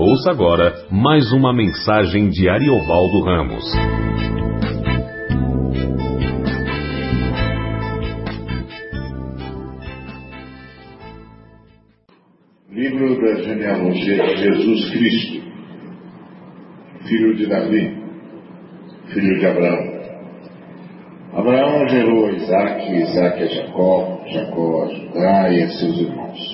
Ouça agora mais uma mensagem de Ariovaldo Ramos. Livro da genealogia de Jesus Cristo, filho de Davi, filho de Abraão. Abraão gerou Isaac, Isaac a Jacó, Jacó a Judá e a seus irmãos.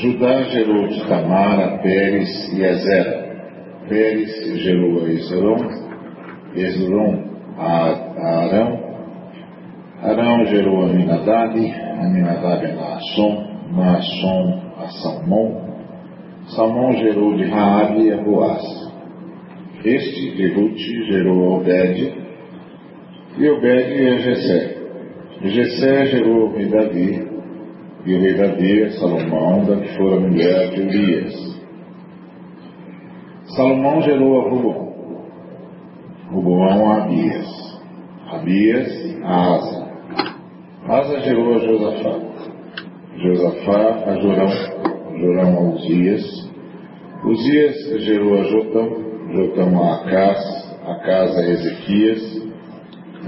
Judá gerou de Tamar a Pérez e a Zera. Pérez gerou a Esron, Esron a, a Arão. Arão gerou a Minadab, Aminadab a Naasson, Naasson a Salmão. Salmão gerou de Raabe a Boaz. Este, de Ruth, gerou a Obed, e Obed a Jessé. Jessé gerou rei Davi, e o rei Davi Salomão, da que fora mulher de Urias. Salomão gerou a Rubão, Rubão a Abias, Abias a Asa. Asa gerou a Josafá, Josafá a Jorão, Jorão a Uzias, Uzias gerou a Jotão, Jotão a Acás, Acás a Ezequias,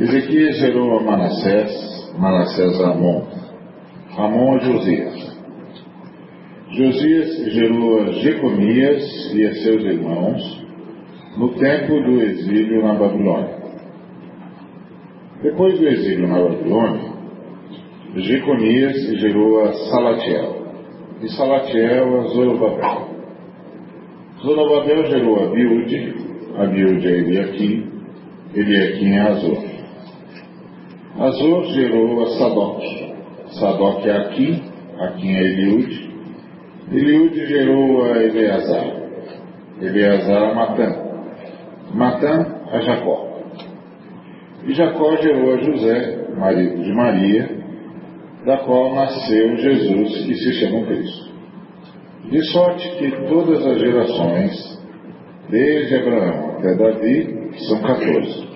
Ezequias gerou a Manassés, Manassés a Amon, Amon a Josias. Josias gerou a Jeconias e a seus irmãos no tempo do exílio na Babilônia. Depois do exílio na Babilônia, Jeconias gerou a Salatiel e Salatiel a Zorobabel. Zorobabel gerou a Biúde, a Biúde a Eliakim, Eliakim a Azor. Azor gerou a Sadoc, Sadoc a Aquim, Aquim a Eliúde, Eliúde gerou a Eleazar, Eleazar a Matã, Matã a Jacó. E Jacó gerou a José, marido de Maria, da qual nasceu Jesus, que se chama Cristo. De sorte que todas as gerações, desde Abraão até Davi, são 14.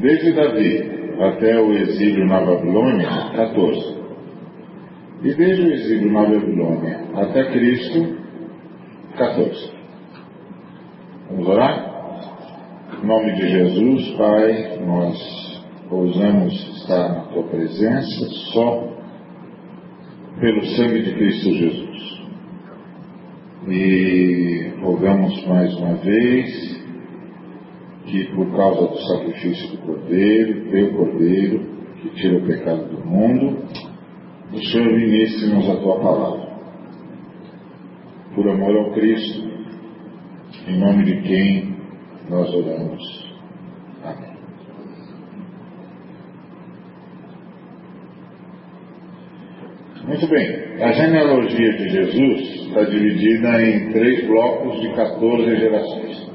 Desde Davi até o exílio na Babilônia, 14. E desde o exílio na Babilônia até Cristo, 14. Vamos orar? Em nome de Jesus, Pai, nós ousamos estar na Tua presença só pelo sangue de Cristo Jesus. E rogamos mais uma vez que por causa do sacrifício do Cordeiro, teu Cordeiro, que tira o pecado do mundo, o Senhor ministre-nos a tua palavra. Por amor ao Cristo, em nome de quem nós oramos. Amém. Muito bem, a genealogia de Jesus está dividida em três blocos de 14 gerações.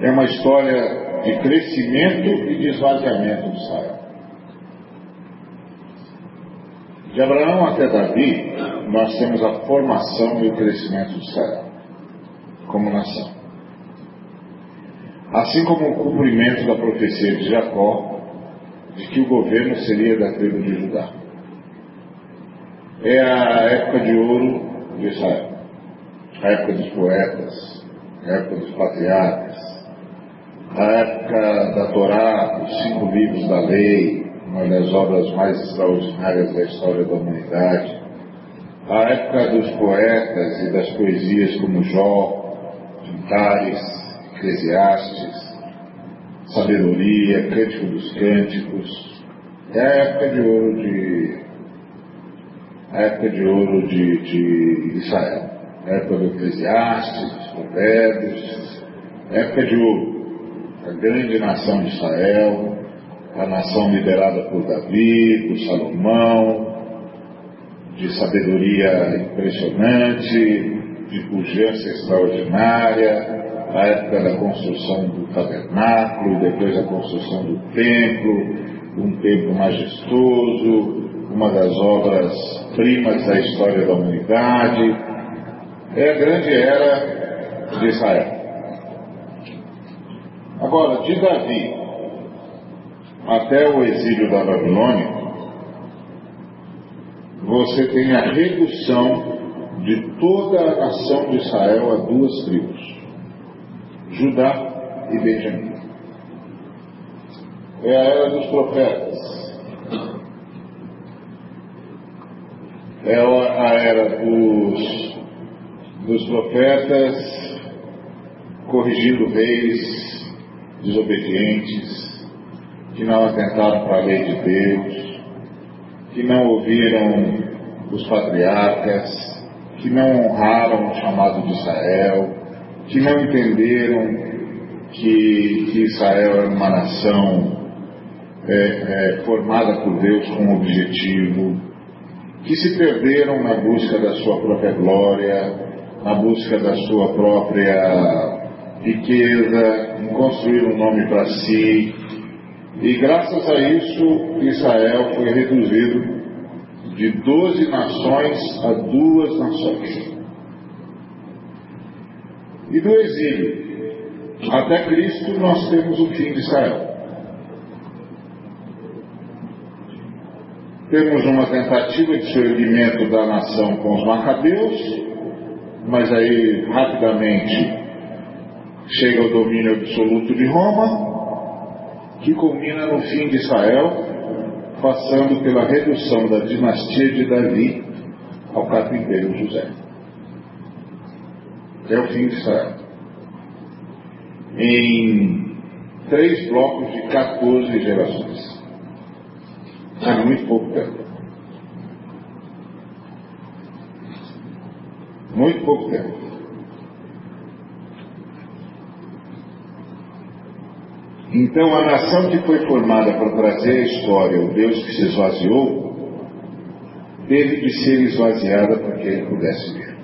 É uma história de crescimento e de esvaziamento de Israel. De Abraão até Davi, nós temos a formação e o crescimento de Israel como nação. Assim como o cumprimento da profecia de Jacó de que o governo seria da tribo de Judá. É a época de ouro de Israel, a época dos poetas, a época dos patriarcas, a época da Torá, os cinco livros da lei, uma das obras mais extraordinárias da história da humanidade, a época dos poetas e das poesias como Jó, Cantares, Eclesiastes, Sabedoria, Cântico dos Cânticos, é a época de ouro de a época de ouro de, de Israel, a época do Eclesiastes, dos Provérbios, época de ouro grande nação de Israel, a nação liderada por Davi, por Salomão, de sabedoria impressionante, de pujança extraordinária, a época da construção do tabernáculo, depois a construção do templo, um templo majestoso, uma das obras primas da história da humanidade. É a grande era de Israel. Agora, de Davi até o exílio da Babilônia, você tem a redução de toda a nação de Israel a duas tribos: Judá e Benjamim. É a era dos profetas. É a era dos, dos profetas corrigindo reis desobedientes, que não atentaram para a lei de Deus, que não ouviram os patriarcas, que não honraram o chamado de Israel, que não entenderam que, que Israel era uma nação é, é, formada por Deus com um objetivo, que se perderam na busca da sua própria glória, na busca da sua própria riqueza, em construir um nome para si. E graças a isso, Israel foi reduzido de doze nações a duas nações. E do exílio até Cristo, nós temos o fim de Israel. Temos uma tentativa de surgimento da nação com os macabeus, mas aí rapidamente chega o domínio absoluto de Roma, que culmina no fim de Israel, passando pela redução da dinastia de Davi ao carpinteiro José. É o fim de Israel. Em três blocos de 14 gerações. É muito pouco tempo. Muito pouco tempo. Então, a nação que foi formada para trazer a história, o Deus que se esvaziou, teve de ser esvaziada para que ele pudesse ver.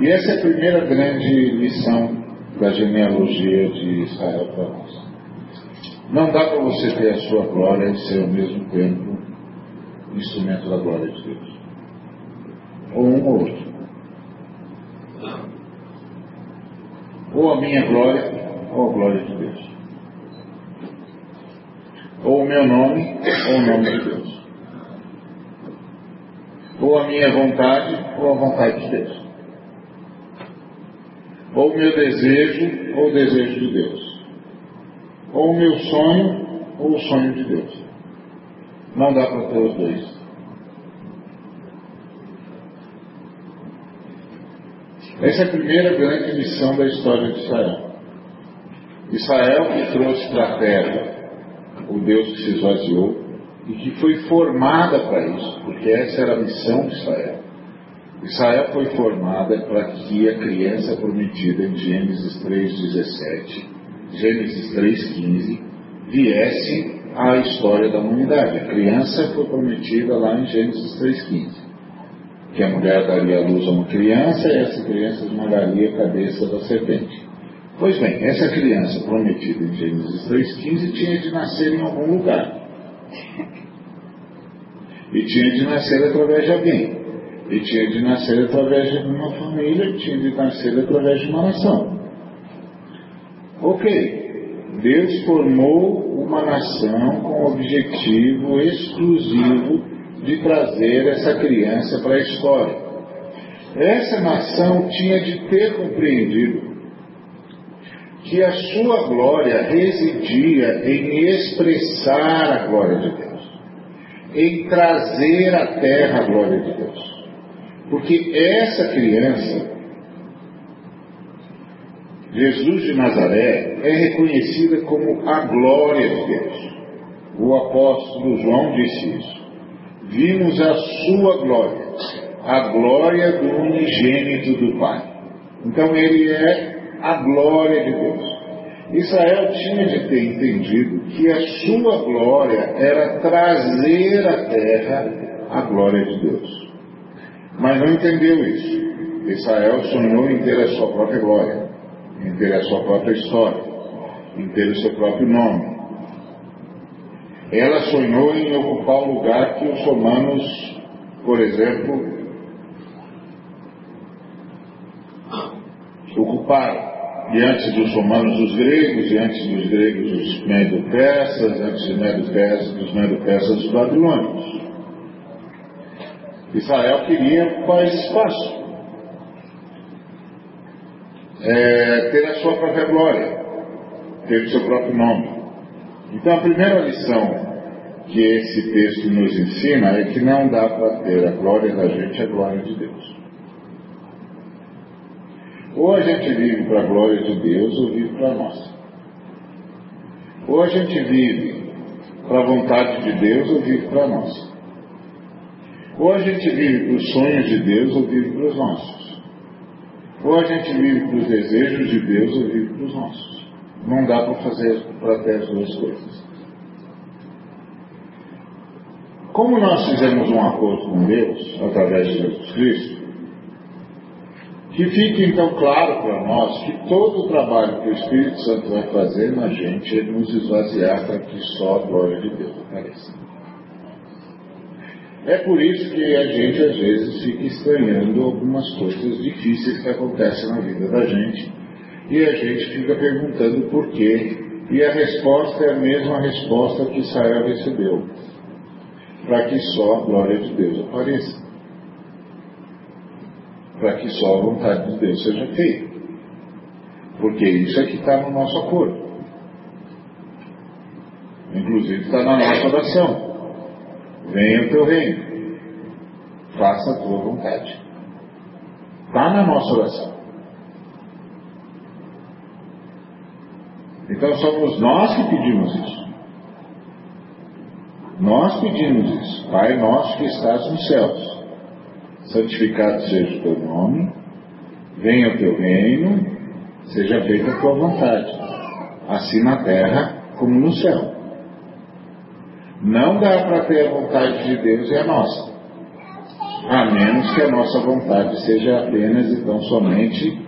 E essa é a primeira grande lição da genealogia de Israel para nós. Não dá para você ter a sua glória e ser ao mesmo tempo instrumento da glória de Deus. Ou um ou outro. Ou a minha glória, a glória de Deus. Ou o meu nome, ou o nome de Deus. Ou a minha vontade, ou a vontade de Deus. Ou o meu desejo, ou o desejo de Deus ou o meu sonho ou o sonho de Deus. Não dá para ter os dois. Essa é a primeira grande missão da história de Israel. Israel que trouxe para a terra o Deus que se esvaziou e que foi formada para isso, porque essa era a missão de Israel. Israel foi formada para que a criança prometida em Gênesis 3,17 Gênesis 3,15, viesse à história da humanidade. A criança foi prometida lá em Gênesis 3,15. Que a mulher daria a luz a uma criança e essa criança esmagaria a cabeça da serpente. Pois bem, essa criança prometida em Gênesis 3,15 tinha de nascer em algum lugar. E tinha de nascer através de alguém. E tinha de nascer através de uma família, e tinha de nascer através de uma nação. Ok, Deus formou uma nação com o objetivo exclusivo de trazer essa criança para a história. Essa nação tinha de ter compreendido que a sua glória residia em expressar a glória de Deus, em trazer à terra a glória de Deus. Porque essa criança Jesus de Nazaré é reconhecida como a glória de Deus. O apóstolo João disse isso. Vimos a sua glória, a glória do unigênito do Pai. Então ele é a glória de Deus. Israel tinha de ter entendido que a sua glória era trazer à terra a glória de Deus. Mas não entendeu isso. Israel sonhou em ter a sua própria glória em ter a sua própria história, em ter o seu próprio nome. Ela sonhou em ocupar o lugar que os romanos, por exemplo, ocuparam. E antes dos romanos, os gregos, e antes dos gregos, os medo-persas, antes dos medo-persas, dos medo-persas, os babilônios. Israel queria esse espaço. É, ter a sua própria glória, ter o seu próprio nome. Então a primeira lição que esse texto nos ensina é que não dá para ter a glória da gente a glória de Deus. Ou a gente vive para a glória de Deus ou vive para nossa. Ou a gente vive para a vontade de Deus ou vive para nossa. Ou a gente vive para os sonhos de Deus ou vive para os nossos. Ou a gente vive para os desejos de Deus ou vive para os nossos. Não dá para fazer para ter as duas coisas. Como nós fizemos um acordo com Deus através de Jesus Cristo, que fique então claro para nós que todo o trabalho que o Espírito Santo vai fazer na gente é nos esvaziar para que só a glória de Deus apareça. É por isso que a gente às vezes fica estranhando algumas coisas difíceis que acontecem na vida da gente e a gente fica perguntando por quê e a resposta é a mesma resposta que Israel recebeu para que só a glória de Deus apareça. Para que só a vontade de Deus seja feita. Porque isso é que está no nosso acordo. Inclusive está na nossa oração. Venha o teu reino. Faça a tua vontade. Está na nossa oração. Então somos nós que pedimos isso. Nós pedimos isso. Pai nosso que estás nos céus, santificado seja o teu nome, venha o teu reino, seja feita a tua vontade, assim na terra como no céu. Não dá para ter a vontade de Deus e a nossa, a menos que a nossa vontade seja apenas e tão somente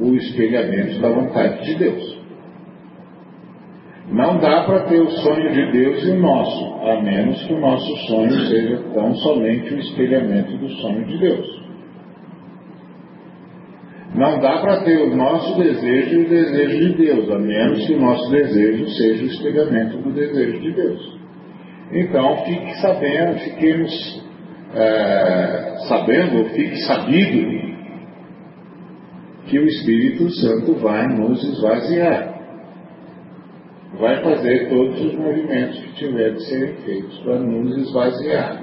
o espelhamento da vontade de Deus. Não dá para ter o sonho de Deus e o nosso, a menos que o nosso sonho seja tão somente o espelhamento do sonho de Deus. Não dá para ter o nosso desejo e o desejo de Deus, a menos que o nosso desejo seja o espelhamento do desejo de Deus. Então, fique sabendo, fiquemos é, sabendo, fique sabido que o Espírito Santo vai nos esvaziar vai fazer todos os movimentos que tiver de serem feitos para nos esvaziar,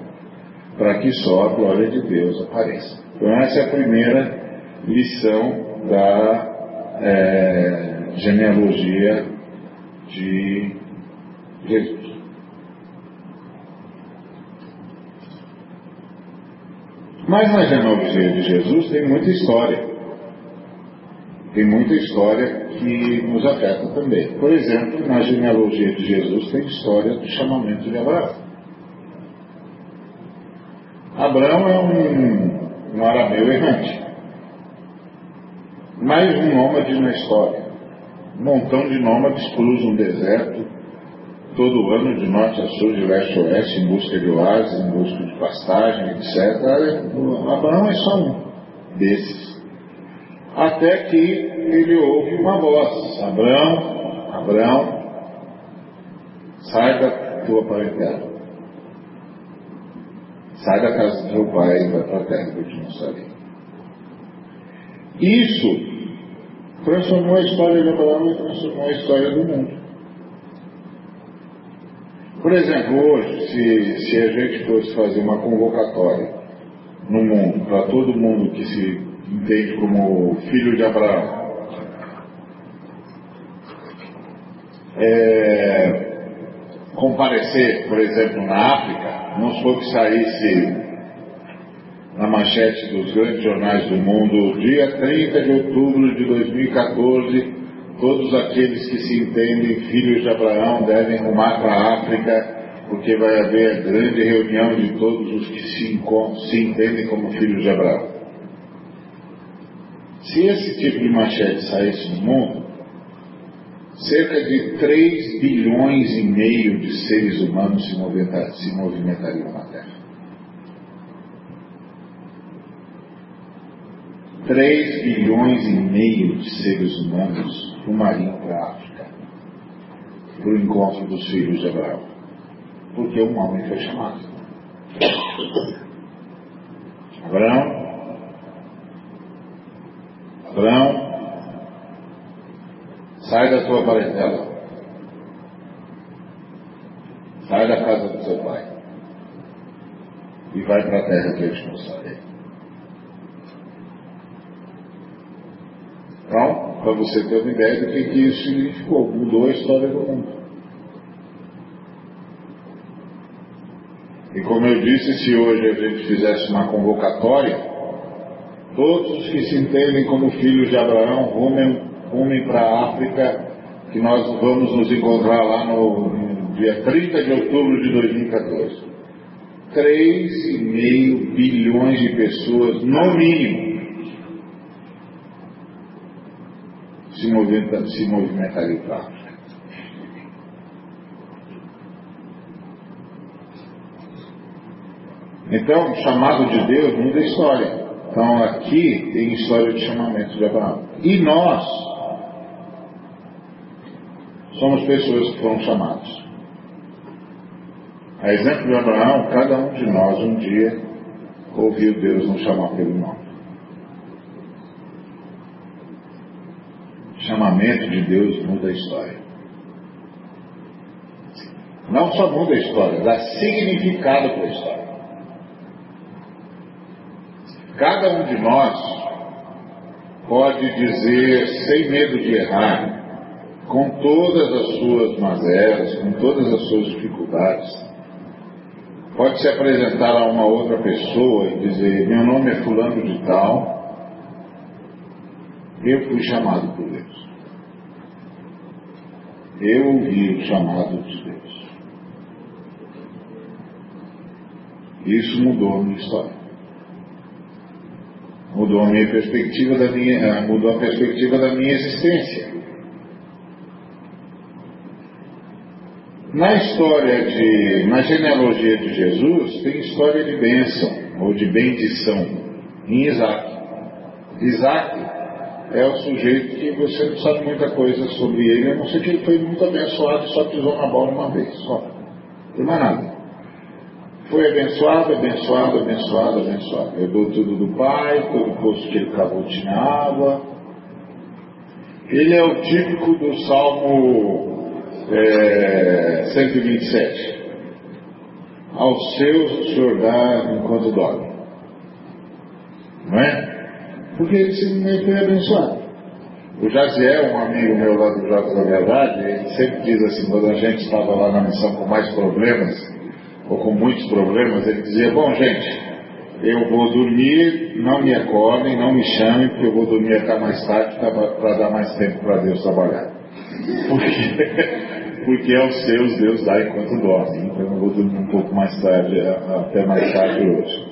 para que só a glória de Deus apareça. Então, essa é a primeira lição da é, genealogia de Jesus. Mas na genealogia de Jesus tem muita história tem muita história que nos afeta também. Por exemplo, na genealogia de Jesus tem história do chamamento de Abraão. Abraão é um, um arameu errante. Mais um nômade na história. Um montão de nômades cruzam um deserto todo ano, de norte a sul, de leste a oeste, em busca de oásis, em busca de pastagem, etc. Abraão é só um desses até que ele ouve uma voz: Abraão, Abraão, sai da tua parentela. Sai da casa do teu pai e vai para a terra que eu te mostrarei. Isso transformou a história de Abraão e transformou a história do mundo. Por exemplo, hoje, se, se a gente fosse fazer uma convocatória no mundo, para todo mundo que se entende como filho de Abraão. É, comparecer, por exemplo, na África, não supor que saísse na manchete dos grandes jornais do mundo, dia 30 de outubro de 2014, todos aqueles que se entendem filhos de Abraão devem rumar para a África, porque vai haver a grande reunião de todos os que se, se entendem como filhos de Abraão. Se esse tipo de manchete saísse no mundo, cerca de 3 bilhões e meio de seres humanos se, se movimentariam na Terra. 3 bilhões e meio de seres humanos rumariam para a África, para o encontro dos filhos de Abraão, porque um homem foi chamado. Abraão, sai da tua parentela, sai da casa do seu pai e vai para a terra que eu te mostrarei. Então, para você ter uma ideia do que, que isso significou, mudou a história do mundo. E como eu disse, se hoje a gente fizesse uma convocatória, todos os que se entendem como filhos de Abraão rumem, rumem para a África, que nós vamos nos encontrar lá no dia 30 de outubro de 2014. 3,5 bilhões de pessoas, no mínimo, se, movimenta, se movimentariam para a África. Então, o chamado de Deus muda a história. Então, aqui tem história de chamamento de Abraão. E nós somos pessoas que foram chamadas. A exemplo de Abraão, cada um de nós um dia ouviu Deus nos chamar pelo nome. Chamamento de Deus muda a história. Não só muda a história, dá significado para a história. Cada um de nós pode dizer, sem medo de errar, com todas as suas mazelas, com todas as suas dificuldades, pode se apresentar a uma outra pessoa e dizer: Meu nome é Fulano de Tal, eu fui chamado por Deus. Eu ouvi o chamado de Deus. Isso mudou a minha história. Mudou a minha perspectiva da minha, mudou a perspectiva da minha existência. Na história de, na genealogia de Jesus, tem história de bênção, ou de bendição, em Isaac. Isaac é o sujeito que você não sabe muita coisa sobre ele, a não ser que ele foi muito abençoado, só pisou na bola uma vez, só. Não mais nada. Foi abençoado, abençoado, abençoado, abençoado. Herdou tudo do pai, todo posto que ele cavou tinha água. Ele é o típico do Salmo é, 127. Aos seus o Senhor dá enquanto dorme. Não é? Porque ele simplesmente foi abençoado. O Jaziel, um amigo meu lá do Jogos da Verdade, ele sempre diz assim, quando a gente estava lá na missão com mais problemas, ou com muitos problemas, ele dizia, bom gente, eu vou dormir, não me acordem, não me chamem, porque eu vou dormir até mais tarde para dar mais tempo para Deus trabalhar. Porque porque aos é seus Deus dá enquanto dorme. Então eu vou dormir um pouco mais tarde, até mais tarde hoje.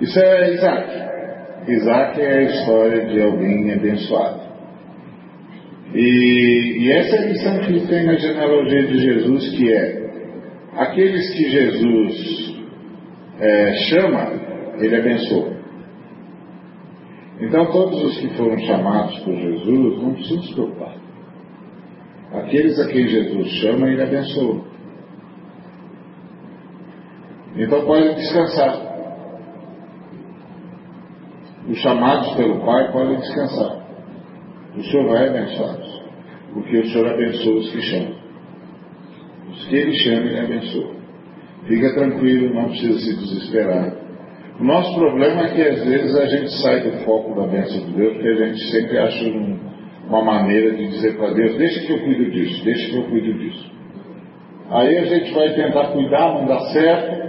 Isso é Isaac. Isaac é a história de alguém abençoado. E, e essa é a lição que tem na genealogia de Jesus, que é aqueles que Jesus é, chama, ele abençoa. Então todos os que foram chamados por Jesus não precisam se preocupar. Aqueles a quem Jesus chama, ele abençoa. Então pode descansar. Os chamados pelo Pai podem descansar. O Senhor vai abençoá-los. Porque o Senhor abençoa os que chamam. Os que Ele chama, Ele abençoa. Fica tranquilo, não precisa se desesperar. O nosso problema é que às vezes a gente sai do foco da bênção de Deus, porque a gente sempre acha um, uma maneira de dizer para Deus, deixa que eu cuido disso, deixa que eu cuido disso. Aí a gente vai tentar cuidar, não dá certo.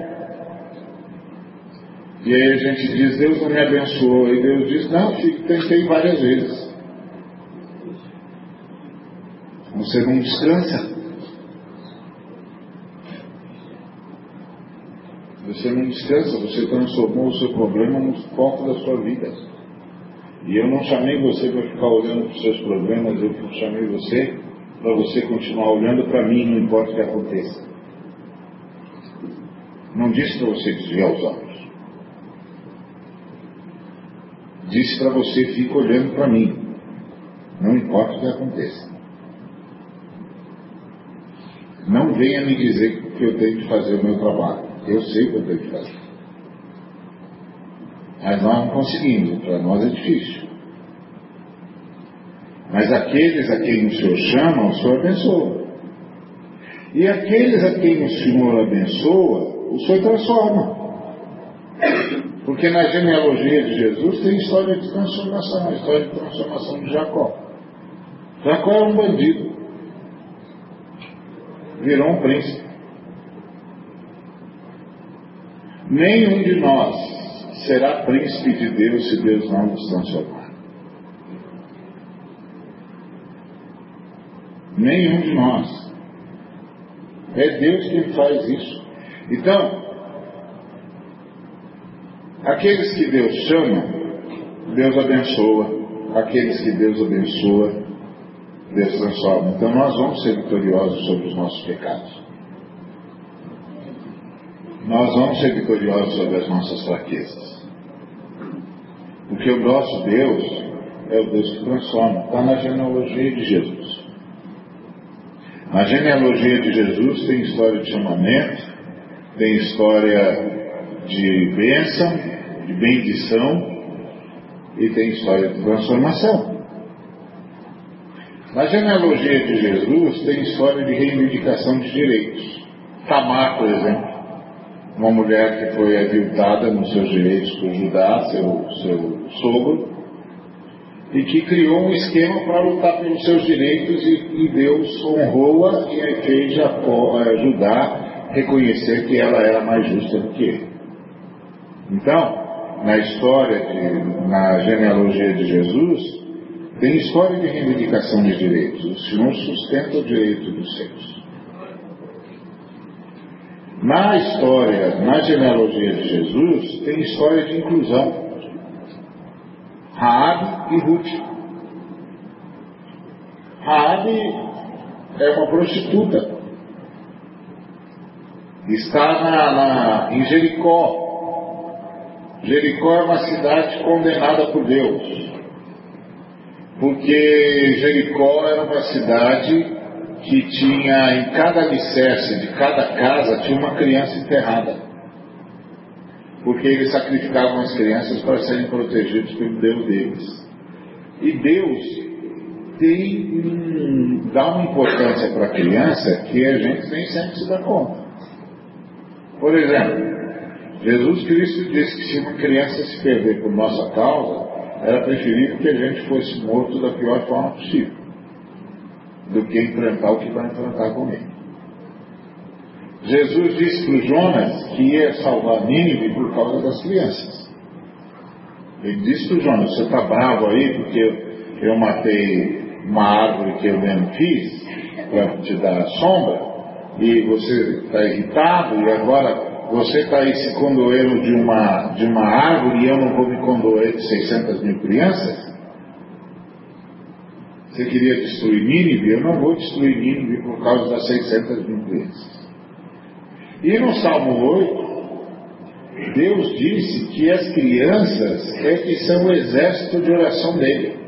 E aí a gente diz, Deus não me abençoou. E Deus diz, não, filho, tentei várias vezes. Você não descansa. Você não descansa, você transformou o seu problema no foco da sua vida. E eu não chamei você para ficar olhando para os seus problemas, eu chamei você para você continuar olhando para mim, não importa o que aconteça. Não disse para você desviar os olhos. Disse para você ficar olhando para mim, não importa o que aconteça. Não venha me dizer que eu tenho que fazer o meu trabalho. Eu sei o que eu tenho que fazer. Mas não conseguimos, para nós é difícil. Mas aqueles a quem o Senhor chama, o Senhor abençoa. E aqueles a quem o Senhor abençoa, o Senhor transforma. Porque na genealogia de Jesus tem história de transformação, a história de transformação de Jacó. Jacó era um bandido. Virou um príncipe. Nenhum de nós será príncipe de Deus se Deus não nos transformar. Nenhum de nós. É Deus quem faz isso. Então, aqueles que Deus chama, Deus abençoa. Aqueles que Deus abençoa, Deus transforma. Então nós vamos ser vitoriosos sobre os nossos pecados. Nós vamos ser vitoriosos sobre as nossas fraquezas. Porque o nosso Deus é o Deus que transforma. Está na genealogia de Jesus. Na genealogia de Jesus tem história de chamamento, tem história de bênção, de bendição e tem história de transformação. Na genealogia de Jesus tem história de reivindicação de direitos. Tamar, por exemplo, uma mulher que foi aviltada nos seus direitos por Judá, seu, seu sogro, e que criou um esquema para lutar pelos seus direitos e, e Deus honrou-a e fez Judá reconhecer que ela era mais justa do que ele. Então, na história, de, na genealogia de Jesus, tem história de reivindicação de direitos. O Senhor sustenta o direito dos seus. Na história, na genealogia de Jesus, tem história de inclusão. Raabe e Ruth. Raabe é uma prostituta. Está na, na, em Jericó. Jericó é uma cidade condenada por Deus. Porque Jericó era uma cidade que tinha em cada alicerce de cada casa tinha uma criança enterrada. Porque eles sacrificavam as crianças para serem protegidos pelo Deus deles. E Deus tem, dá uma importância para a criança que a gente nem sempre se dá conta. Por exemplo, Jesus Cristo disse que se uma criança se perder por nossa causa, era preferível que a gente fosse morto da pior forma possível do que enfrentar o que vai enfrentar com ele. Jesus disse para Jonas que ia salvar Nínive por causa das crianças. Ele disse para Jonas, você está bravo aí porque eu matei uma árvore que eu mesmo fiz para te dar sombra e você está irritado e agora você está aí se condoendo de uma, de uma árvore e eu não vou me condoer de 600 mil crianças? Você queria destruir Nínive? Eu não vou destruir Nínive por causa das 600 mil crianças. E no Salmo 8, Deus disse que as crianças é que são o exército de oração dele.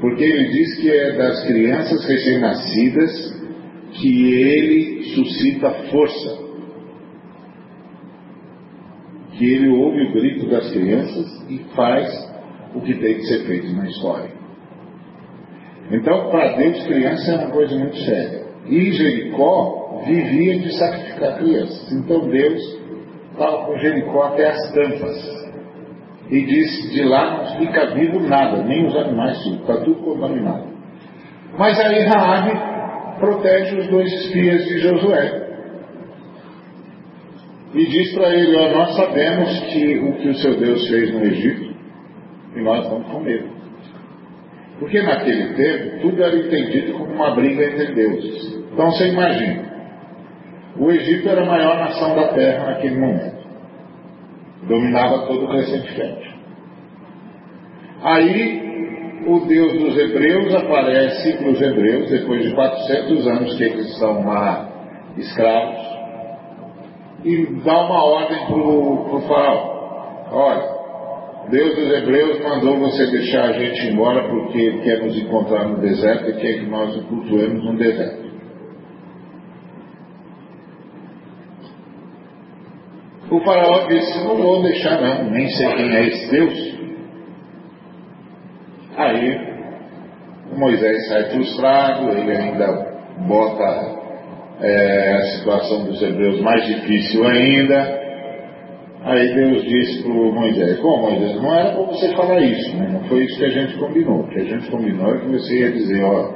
Porque ele diz que é das crianças recém-nascidas que ele suscita força. Que ele ouve o grito das crianças e faz o que tem que ser feito na história. Então, para Deus, criança é uma coisa muito séria. E Jericó vivia de sacrificar crianças. Então Deus estava com Jericó até as tampas. E disse: de lá não fica vivo nada, nem os animais ficam, está tudo contaminado. Mas aí Raabe protege os dois espias de Josué. E diz para ele: ó, nós sabemos que o que o seu Deus fez no Egito, e nós estamos com medo. Porque naquele tempo tudo era entendido como uma briga entre deuses. Então você imagina, o Egito era a maior nação da terra naquele momento. Dominava todo o fértil. Aí o Deus dos hebreus aparece para os hebreus, depois de 400 anos que eles estão lá escravos, e dá uma ordem para o faraó. Olha, Deus dos Hebreus mandou você deixar a gente embora porque ele quer nos encontrar no deserto e quer que nós o cultuemos no deserto. O faraó disse, não vou deixar não, nem sei quem é esse Deus. Aí Moisés sai frustrado, ele ainda bota é, a situação dos hebreus mais difícil ainda. Aí Deus disse para Moisés, bom Moisés, não era para você falar isso, né? não foi isso que a gente combinou. O que a gente combinou é que você ia dizer, ó,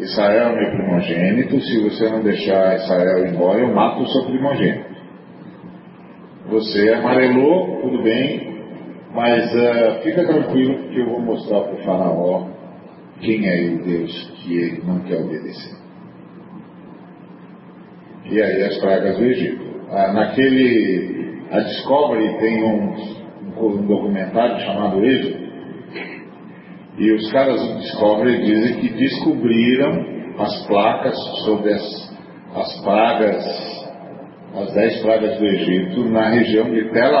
Israel é meu primogênito, se você não deixar Israel embora, eu mato o seu primogênito. Você amarelou, tudo bem, mas uh, fica tranquilo porque eu vou mostrar para o faraó quem é o Deus que ele não quer obedecer. E aí as pragas do Egito. Ah, naquele, a Discovery tem um, um documentário chamado Êxodo, e os caras do Discovery dizem que descobriram as placas sobre as, as pragas, as dez pragas do Egito, na região de Tel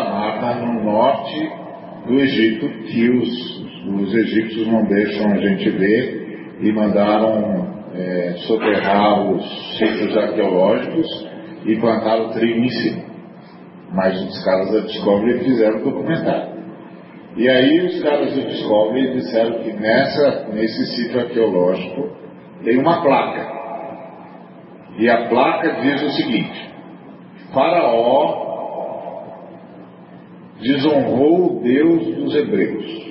no norte do Egito, que os, os egípcios não deixam a gente ver e mandaram é, soterrar os sítios arqueológicos e plantar o trigo em cima. Mas os caras da Discovery fizeram o documentário. E aí os caras do Discovery disseram que nessa, nesse sítio arqueológico tem uma placa. E a placa diz o seguinte: Faraó desonrou o Deus dos Hebreus.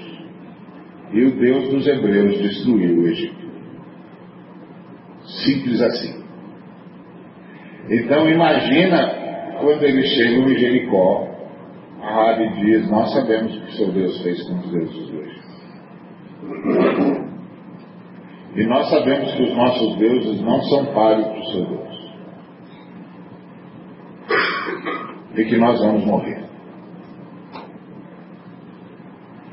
E o Deus dos Hebreus destruiu o Egito. Simples assim. Então imagina quando eles chegam em Jericó, a Rabi diz, nós sabemos o que seu Deus fez com os deuses Egito. E nós sabemos que os nossos deuses não são páreos para o seu Deus. E que nós vamos morrer.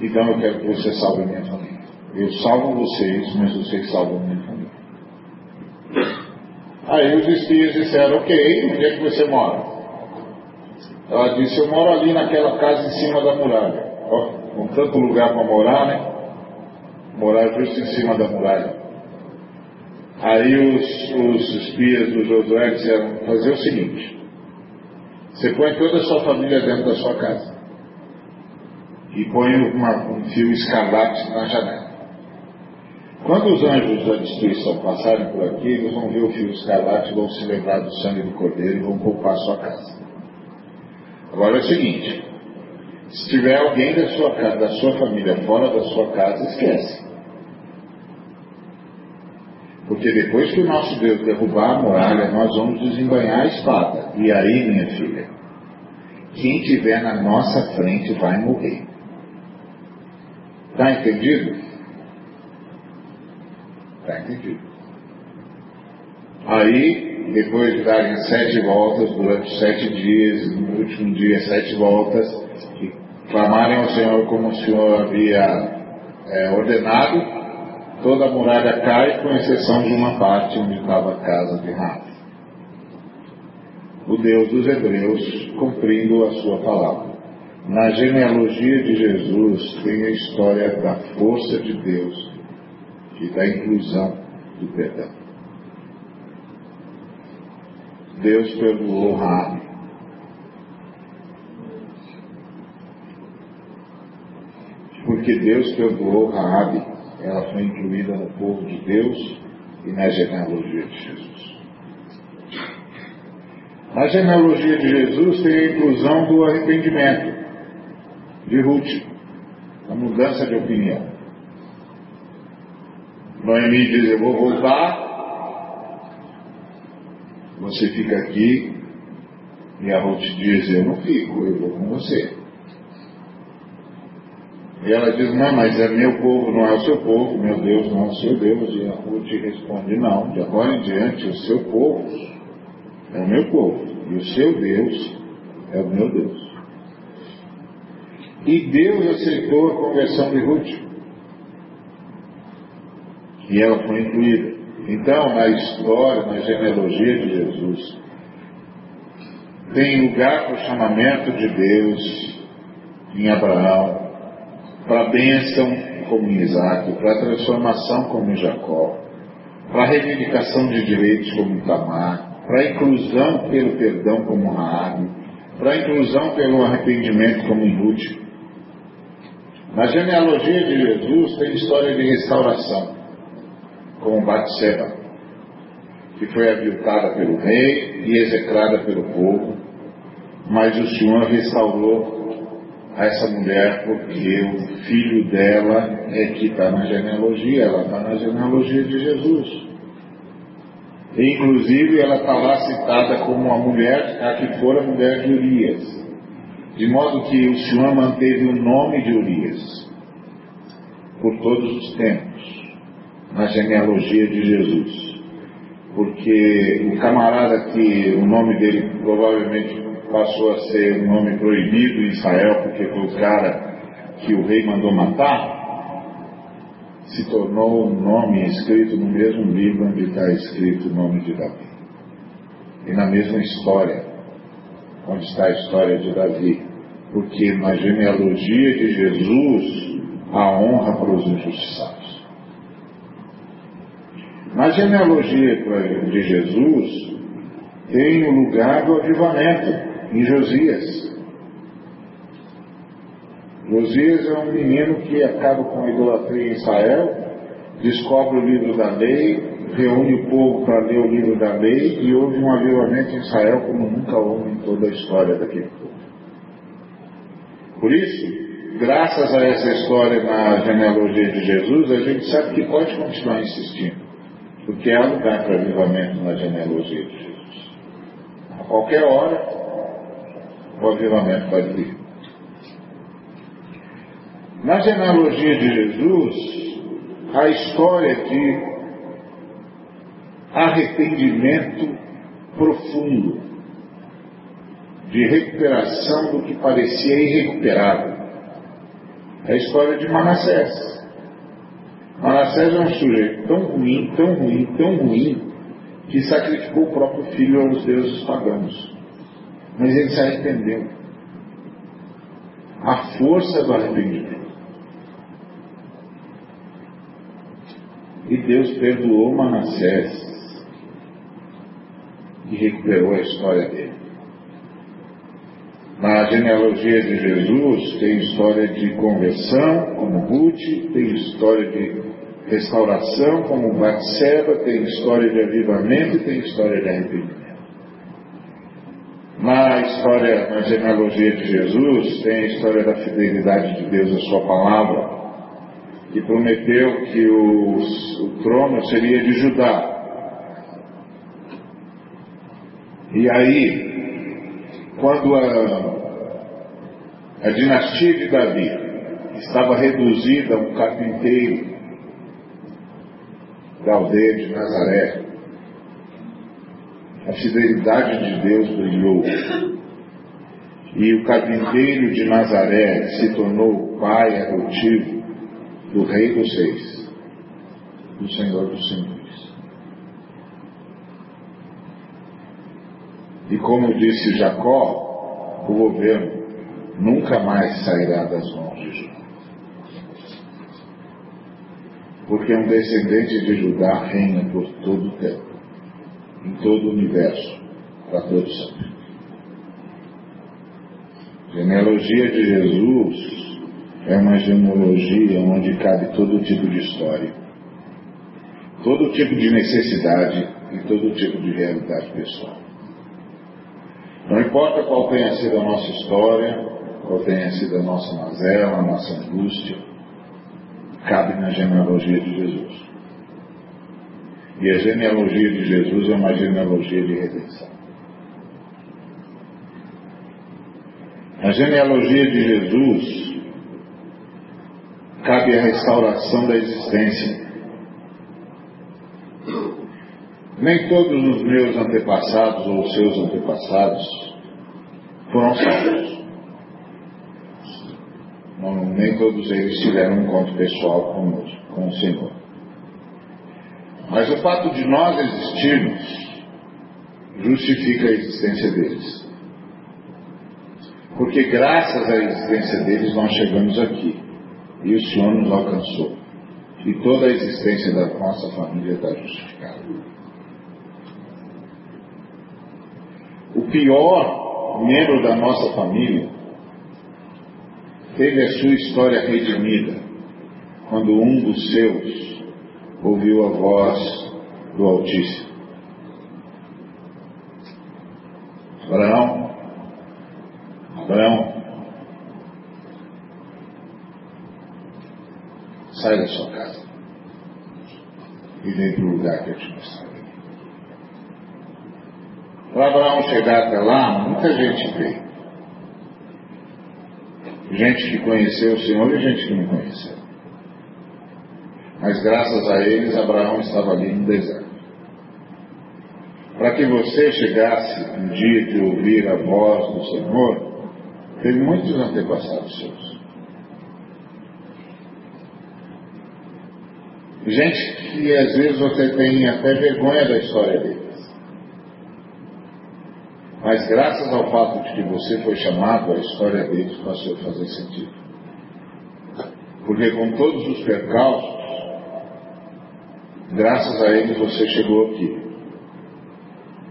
Então eu quero que você salve a minha família. Eu salvo vocês, mas vocês salvam a minha família. Aí os espias disseram, ok, onde é que você mora? Ela disse, eu moro ali naquela casa em cima da muralha. Ó, com tanto lugar para morar, né? Morar justo em cima da muralha. Aí os, os espias do Josué disseram, fazer o seguinte, você põe toda a sua família dentro da sua casa. E põe uma, um fio escarlate na janela. Quando os anjos da destruição passarem por aqui, eles vão ver o fio escarlate, vão se lembrar do sangue do cordeiro e vão poupar sua casa. Agora é o seguinte: se tiver alguém da sua, casa, da sua família fora da sua casa, esquece. Porque depois que o nosso Deus derrubar a muralha, nós vamos desembanhar a espada. E aí, minha filha, quem tiver na nossa frente vai morrer. Está entendido? Está entendido? Aí, depois de darem sete voltas, durante sete dias, no último dia sete voltas, e clamarem ao Senhor como o Senhor havia é, ordenado, toda a muralha cai, com exceção de uma parte onde estava a casa de Rabi. O Deus dos Hebreus cumprindo a sua palavra. Na genealogia de Jesus tem a história da força de Deus e da inclusão do perdão. Deus perdoou Rabi. Porque Deus perdoou Rabi, ela foi incluída no povo de Deus e na genealogia de Jesus. Na genealogia de Jesus tem a inclusão do arrependimento de Ruth, a mudança de opinião. Noemi diz: Eu vou voltar. Você fica aqui. E a Ruth diz: Eu não fico, eu vou com você. E ela diz: Não, mas é meu povo, não é o seu povo, meu Deus não é o seu Deus. E a Ruth responde: Não, de agora em diante o seu povo é o meu povo, e o seu Deus é o meu Deus. E Deus aceitou a conversão de Ruth e ela foi incluída. Então, na história, na genealogia de Jesus, tem lugar para o chamamento de Deus em Abraão, para a bênção como em Isaac, para a transformação como em Jacó, para a reivindicação de direitos como em Tamar, para a inclusão pelo perdão como Raabe, para a inclusão pelo arrependimento como inútil. Na genealogia de Jesus tem história de restauração, como Batseba, que foi aviltada pelo rei e execrada pelo povo, mas o Senhor restaurou a essa mulher porque o filho dela é que está na genealogia, ela está na genealogia de Jesus. E, inclusive ela está lá citada como a mulher, a que fora mulher de Urias. De modo que o Senhor manteve o nome de Urias por todos os tempos, na genealogia de Jesus. Porque o camarada que o nome dele provavelmente passou a ser um nome proibido em Israel, porque foi o cara que o rei mandou matar, se tornou um nome escrito no mesmo livro onde está escrito o nome de Davi. E na mesma história, onde está a história de Davi. Porque na genealogia de Jesus há honra para os injustiçados. Na genealogia de Jesus tem o lugar do avivamento em Josias. Josias é um menino que acaba com a idolatria em Israel, descobre o livro da lei, reúne o povo para ler o livro da lei e houve um avivamento em Israel como nunca houve em toda a história daquele povo. Por isso, graças a essa história na genealogia de Jesus, a gente sabe que pode continuar insistindo, porque há lugar para avivamento na genealogia de Jesus. A qualquer hora, o avivamento pode vir. Na genealogia de Jesus, a história de arrependimento profundo, de recuperação do que parecia irrecuperável. É a história de Manassés. Manassés é um sujeito tão ruim, tão ruim, tão ruim, que sacrificou o próprio filho aos deuses pagãos. Mas ele se arrependeu. A força do arrependimento. E Deus perdoou Manassés e recuperou a história dele. Na genealogia de Jesus tem história de conversão, como Ruth, tem história de restauração, como Batseba, tem história de avivamento e tem história de arrependimento. Na história, na genealogia de Jesus, tem a história da fidelidade de Deus à sua palavra, que prometeu que o, o trono seria de Judá. E aí, quando a, a dinastia de Davi estava reduzida a um carpinteiro da aldeia de Nazaré, a fidelidade de Deus brilhou. E o carpinteiro de Nazaré se tornou o pai adotivo do Rei dos Reis, do Senhor dos Senhores. E como disse Jacó, o governo nunca mais sairá das mãos de Judá. Porque um descendente de Judá reina por todo o tempo em todo o universo, para todos sempre. Genealogia de Jesus é uma genealogia onde cabe todo tipo de história, todo tipo de necessidade e todo tipo de realidade pessoal. Não importa qual tenha sido a nossa história, qual tenha sido a nossa mazela, a nossa angústia, cabe na genealogia de Jesus. E a genealogia de Jesus é uma genealogia de redenção. A genealogia de Jesus cabe a restauração da existência. Nem todos os meus antepassados ou os seus antepassados foram salvos. Nem todos eles tiveram um encontro pessoal conosco, com o Senhor. Mas o fato de nós existirmos justifica a existência deles. Porque graças à existência deles nós chegamos aqui. E o Senhor nos alcançou. E toda a existência da nossa família está justificada. O pior membro da nossa família teve a sua história redimida quando um dos seus ouviu a voz do Altíssimo. Abraão, Abraão, sai da sua casa e vem para o lugar que eu te mostrarei. Para Abraão chegar até lá, muita gente veio. Gente que conheceu o Senhor e gente que não conheceu. Mas graças a eles, Abraão estava ali no deserto. Para que você chegasse um dia de ouvir a voz do Senhor, teve muitos antepassados seus. Gente que às vezes você tem até vergonha da história deles. Mas graças ao fato de que você foi chamado, a história deles passou a fazer sentido. Porque com todos os percalços, graças a eles você chegou aqui.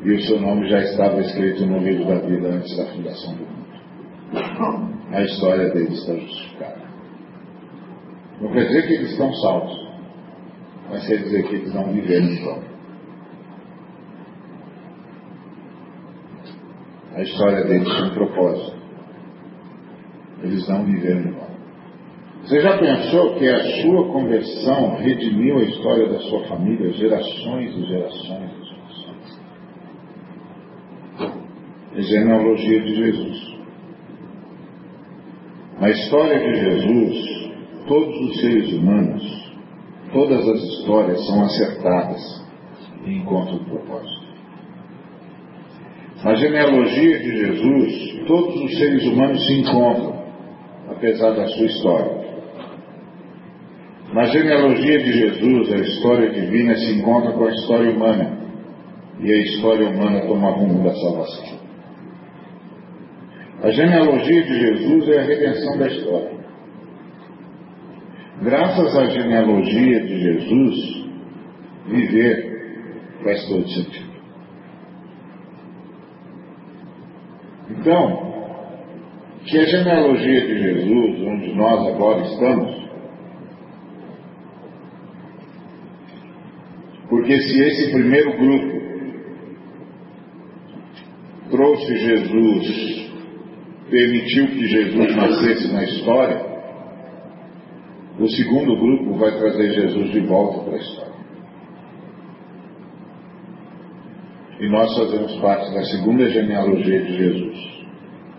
E o seu nome já estava escrito no livro da vida antes da fundação do mundo. A história deles está justificada. Não quer dizer que eles estão salvos, mas quer dizer que eles não viveram em A história deles tem um propósito. Eles não viveram vão. Você já pensou que a sua conversão redimiu a história da sua família, gerações e gerações e gerações? A genealogia de Jesus. Na história de Jesus, todos os seres humanos, todas as histórias são acertadas e encontram o propósito. Na genealogia de Jesus, todos os seres humanos se encontram, apesar da sua história. Na genealogia de Jesus, a história divina se encontra com a história humana, e a história humana toma rumo da salvação. A genealogia de Jesus é a redenção da história. Graças à genealogia de Jesus, viver faz todo sentido. Então, que a genealogia de Jesus, onde nós agora estamos, porque se esse primeiro grupo trouxe Jesus, permitiu que Jesus nascesse na história, o segundo grupo vai trazer Jesus de volta para a história. E nós fazemos parte da segunda genealogia de Jesus.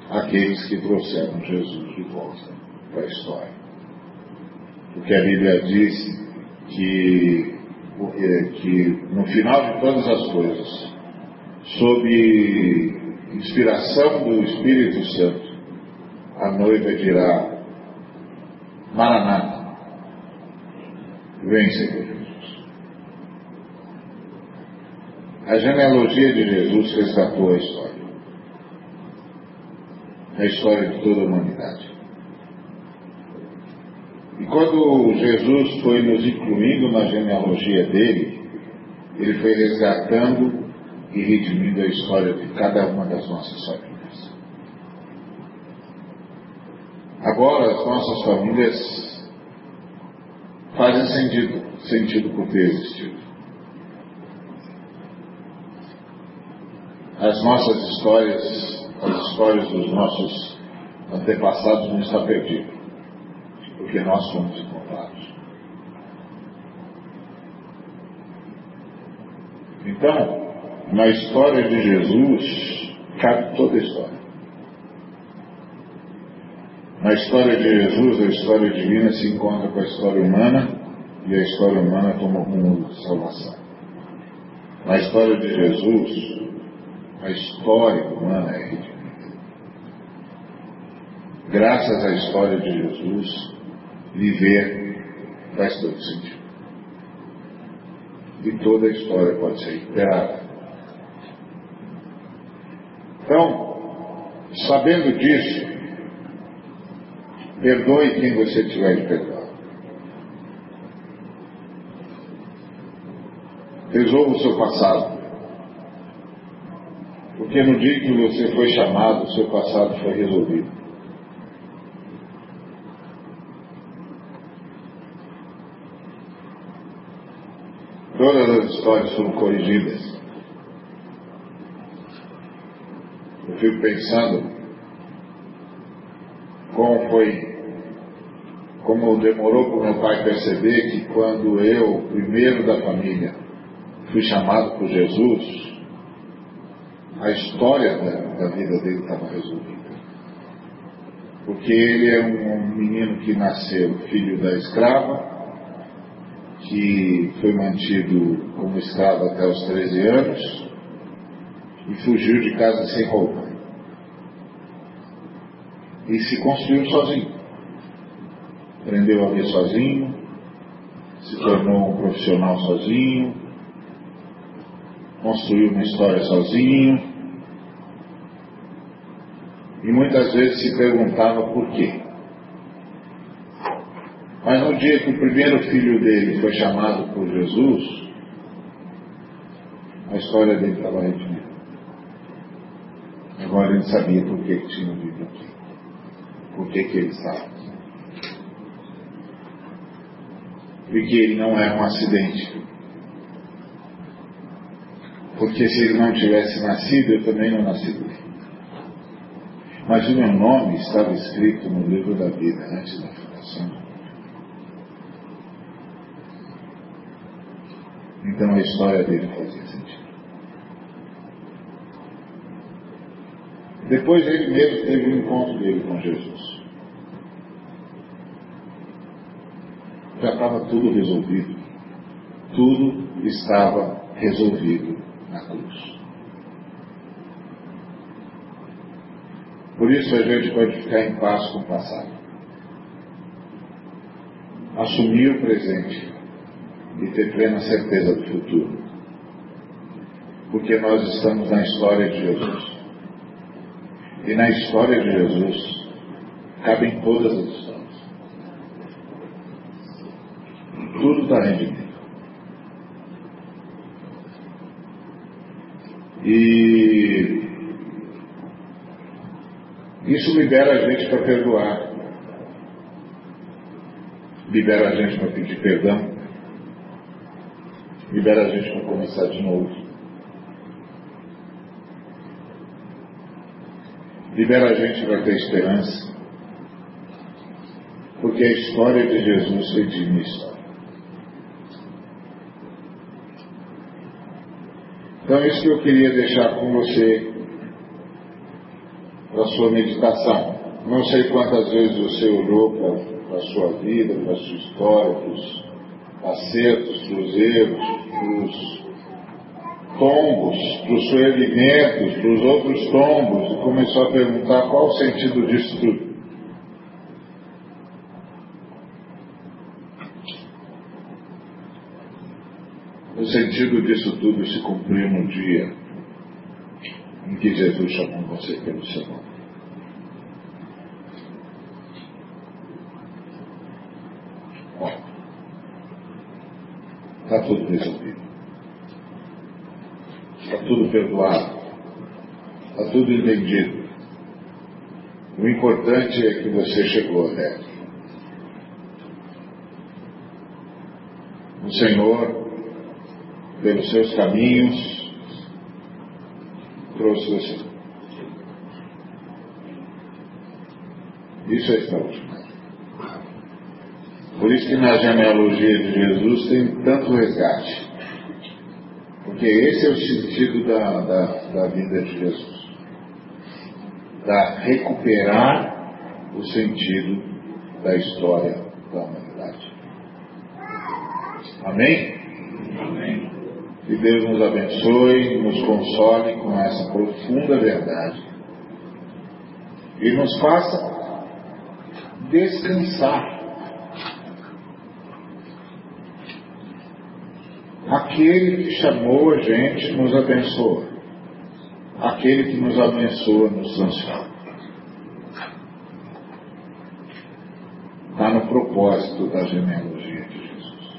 Aqueles que trouxeram Jesus de volta para a história. Porque a Bíblia diz que, que no final de todas as coisas, sob inspiração do Espírito Santo, a noiva dirá: Maranata, vem, Senhor. A genealogia de Jesus resgatou a história. A história de toda a humanidade. E quando Jesus foi nos incluindo na genealogia dele, ele foi resgatando e redimindo a história de cada uma das nossas famílias. Agora as nossas famílias fazem sentido, sentido por ter existido. As nossas histórias, as histórias dos nossos antepassados não estão perdidas, porque nós fomos encontrados. Então, na história de Jesus, cabe toda a história. Na história de Jesus, a história divina se encontra com a história humana e a história humana toma rumo de salvação. Na história de Jesus, a história humana é redimida. Graças à história de Jesus, viver faz todo sentido. E toda a história pode ser recuperada. Então, sabendo disso, perdoe quem você tiver de perdoar. Resolva o seu passado Porque no dia que você foi chamado, o seu passado foi resolvido. Todas as histórias foram corrigidas. Eu fico pensando como foi, como demorou para o meu pai perceber que quando eu, primeiro da família, fui chamado por Jesus, a história da, da vida dele estava resolvida. Porque ele é um menino que nasceu filho da escrava, que foi mantido como escravo até os 13 anos e fugiu de casa sem roupa. E se construiu sozinho. Aprendeu a ver sozinho, se tornou um profissional sozinho, construiu uma história sozinho, muitas vezes se perguntava por quê. Mas no dia que o primeiro filho dele foi chamado por Jesus, a história dele estava redimida. Agora ele sabia por que, tinha vindo aqui. Por que, ele estava. Porque ele não é um acidente. Porque se ele não tivesse nascido, eu também não nasceria. Mas o meu nome estava escrito no livro da vida antes da fundação. Então a história dele fazia sentido. Depois ele mesmo teve um encontro dele com Jesus. Já estava tudo resolvido. Tudo estava resolvido na cruz. Por isso a gente pode ficar em paz com o passado. Assumir o presente e ter plena certeza do futuro. Porque nós estamos na história de Jesus. E na história de Jesus cabem todas as histórias. Tudo está rendido. E isso libera a gente para perdoar. Libera a gente para pedir perdão. Libera a gente para começar de novo. Libera a gente para ter esperança. Porque a história de Jesus redime história. Então, é isso que eu queria deixar com você para a sua meditação. Não sei quantas vezes você olhou para a sua vida, para a sua história, para os acertos, para os erros, para os tombos, para os ferimentos, para os outros tombos, e começou a perguntar qual o sentido disso tudo. O sentido disso tudo se cumpriu no dia que Jesus chamou você pelo seu nome. Está tudo resolvido. Está tudo perdoado. Está tudo entendido. O importante é que você chegou até. O Senhor, pelos seus caminhos, trouxe você. Isso é extraordinário. Por isso que na genealogia de Jesus tem tanto resgate. Porque esse é o sentido da, da, da vida de Jesus. Da recuperar o sentido da história da humanidade. Amém. Que Deus nos abençoe, nos console com essa profunda verdade e nos faça descansar Aquele que chamou a gente nos abençoa. Aquele que nos abençoa nos transforma. Está no propósito da genealogia de Jesus.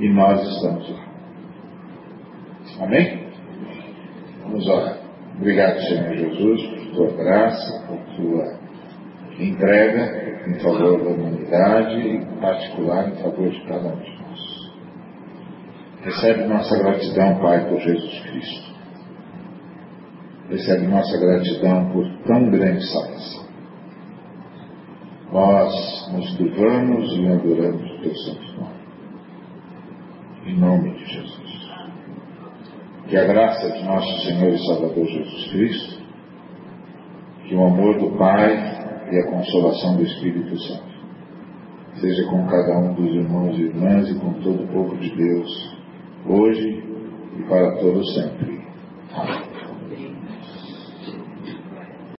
E nós estamos lá. Amém? Vamos orar. Obrigado, Senhor Jesus, por tua graça, por tua entrega em favor da humanidade e, em particular, em favor de cada um de nós. Recebe nossa gratidão, Pai, por Jesus Cristo. Recebe nossa gratidão por tão grande salvação. Nós nos curvamos e adoramos o teu santo nome. Em nome de Jesus. Que a graça de nosso Senhor e Salvador Jesus Cristo, que o amor do Pai e a consolação do Espírito Santo seja com cada um dos irmãos e irmãs e com todo o povo de Deus, hoje e para todo sempre. Amém.